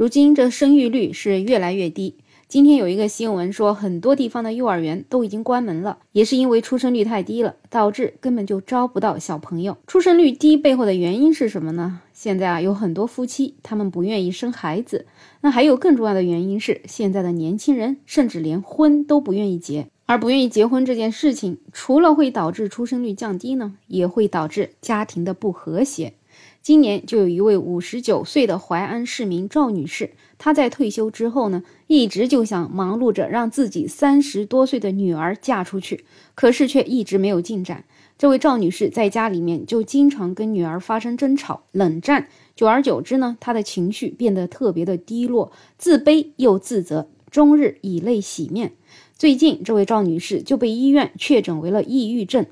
如今这生育率是越来越低。今天有一个新闻说，很多地方的幼儿园都已经关门了，也是因为出生率太低了，导致根本就招不到小朋友。出生率低背后的原因是什么呢？现在啊，有很多夫妻他们不愿意生孩子，那还有更重要的原因是，现在的年轻人甚至连婚都不愿意结。而不愿意结婚这件事情，除了会导致出生率降低呢，也会导致家庭的不和谐。今年就有一位五十九岁的淮安市民赵女士，她在退休之后呢，一直就想忙碌着让自己三十多岁的女儿嫁出去，可是却一直没有进展。这位赵女士在家里面就经常跟女儿发生争吵、冷战，久而久之呢，她的情绪变得特别的低落，自卑又自责，终日以泪洗面。最近，这位赵女士就被医院确诊为了抑郁症。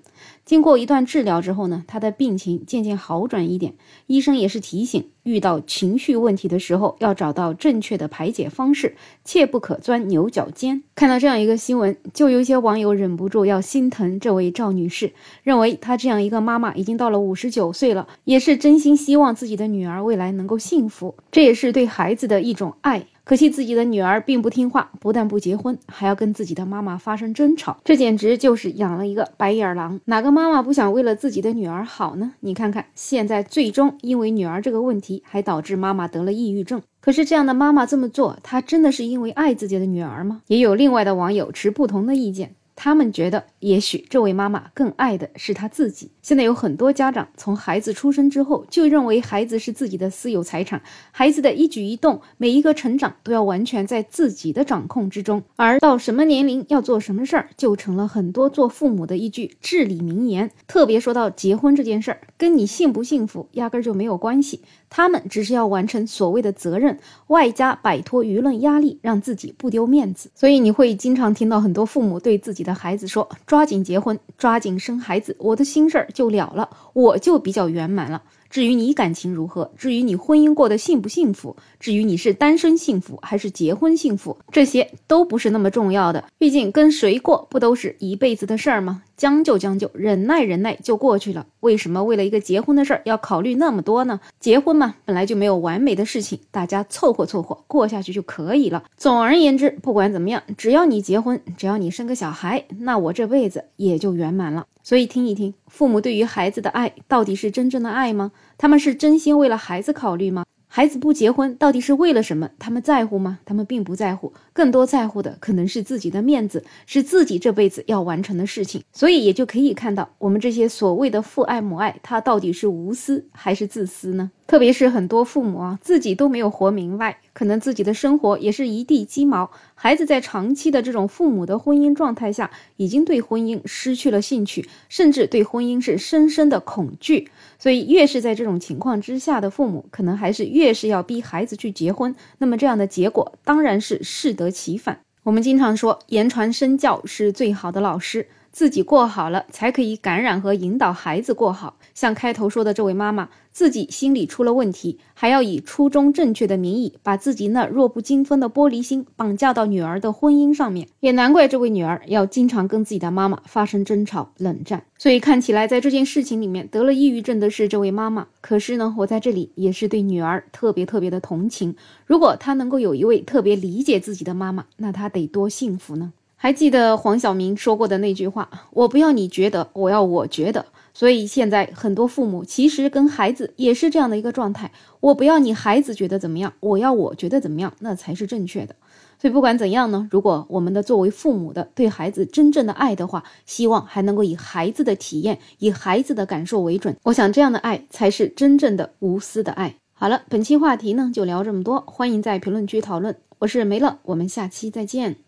经过一段治疗之后呢，她的病情渐渐好转一点。医生也是提醒，遇到情绪问题的时候，要找到正确的排解方式，切不可钻牛角尖。看到这样一个新闻，就有一些网友忍不住要心疼这位赵女士，认为她这样一个妈妈已经到了五十九岁了，也是真心希望自己的女儿未来能够幸福，这也是对孩子的一种爱。可惜自己的女儿并不听话，不但不结婚，还要跟自己的妈妈发生争吵，这简直就是养了一个白眼狼。哪个妈妈不想为了自己的女儿好呢？你看看，现在最终因为女儿这个问题，还导致妈妈得了抑郁症。可是这样的妈妈这么做，她真的是因为爱自己的女儿吗？也有另外的网友持不同的意见。他们觉得，也许这位妈妈更爱的是她自己。现在有很多家长从孩子出生之后就认为孩子是自己的私有财产，孩子的一举一动、每一个成长都要完全在自己的掌控之中。而到什么年龄要做什么事儿，就成了很多做父母的一句至理名言。特别说到结婚这件事儿，跟你幸不幸福压根儿就没有关系。他们只是要完成所谓的责任，外加摆脱舆论压力，让自己不丢面子。所以你会经常听到很多父母对自己的的孩子说：“抓紧结婚，抓紧生孩子，我的心事儿就了了，我就比较圆满了。”至于你感情如何，至于你婚姻过得幸不幸福，至于你是单身幸福还是结婚幸福，这些都不是那么重要的。毕竟跟谁过不都是一辈子的事儿吗？将就将就，忍耐忍耐就过去了。为什么为了一个结婚的事儿要考虑那么多呢？结婚嘛，本来就没有完美的事情，大家凑合凑合过下去就可以了。总而言之，不管怎么样，只要你结婚，只要你生个小孩，那我这辈子也就圆满了。所以听一听，父母对于孩子的爱到底是真正的爱吗？他们是真心为了孩子考虑吗？孩子不结婚到底是为了什么？他们在乎吗？他们并不在乎，更多在乎的可能是自己的面子，是自己这辈子要完成的事情。所以也就可以看到，我们这些所谓的父爱母爱，他到底是无私还是自私呢？特别是很多父母啊，自己都没有活明白，可能自己的生活也是一地鸡毛。孩子在长期的这种父母的婚姻状态下，已经对婚姻失去了兴趣，甚至对婚姻是深深的恐惧。所以，越是在这种情况之下的父母，可能还是越是要逼孩子去结婚。那么，这样的结果当然是适得其反。我们经常说，言传身教是最好的老师。自己过好了，才可以感染和引导孩子过好。像开头说的这位妈妈，自己心里出了问题，还要以初衷正确的名义，把自己那弱不禁风的玻璃心绑架到女儿的婚姻上面。也难怪这位女儿要经常跟自己的妈妈发生争吵、冷战。所以看起来，在这件事情里面得了抑郁症的是这位妈妈。可是呢，我在这里也是对女儿特别特别的同情。如果她能够有一位特别理解自己的妈妈，那她得多幸福呢？还记得黄晓明说过的那句话：“我不要你觉得，我要我觉得。”所以现在很多父母其实跟孩子也是这样的一个状态：我不要你孩子觉得怎么样，我要我觉得怎么样，那才是正确的。所以不管怎样呢，如果我们的作为父母的对孩子真正的爱的话，希望还能够以孩子的体验、以孩子的感受为准。我想这样的爱才是真正的无私的爱。好了，本期话题呢就聊这么多，欢迎在评论区讨论。我是梅乐，我们下期再见。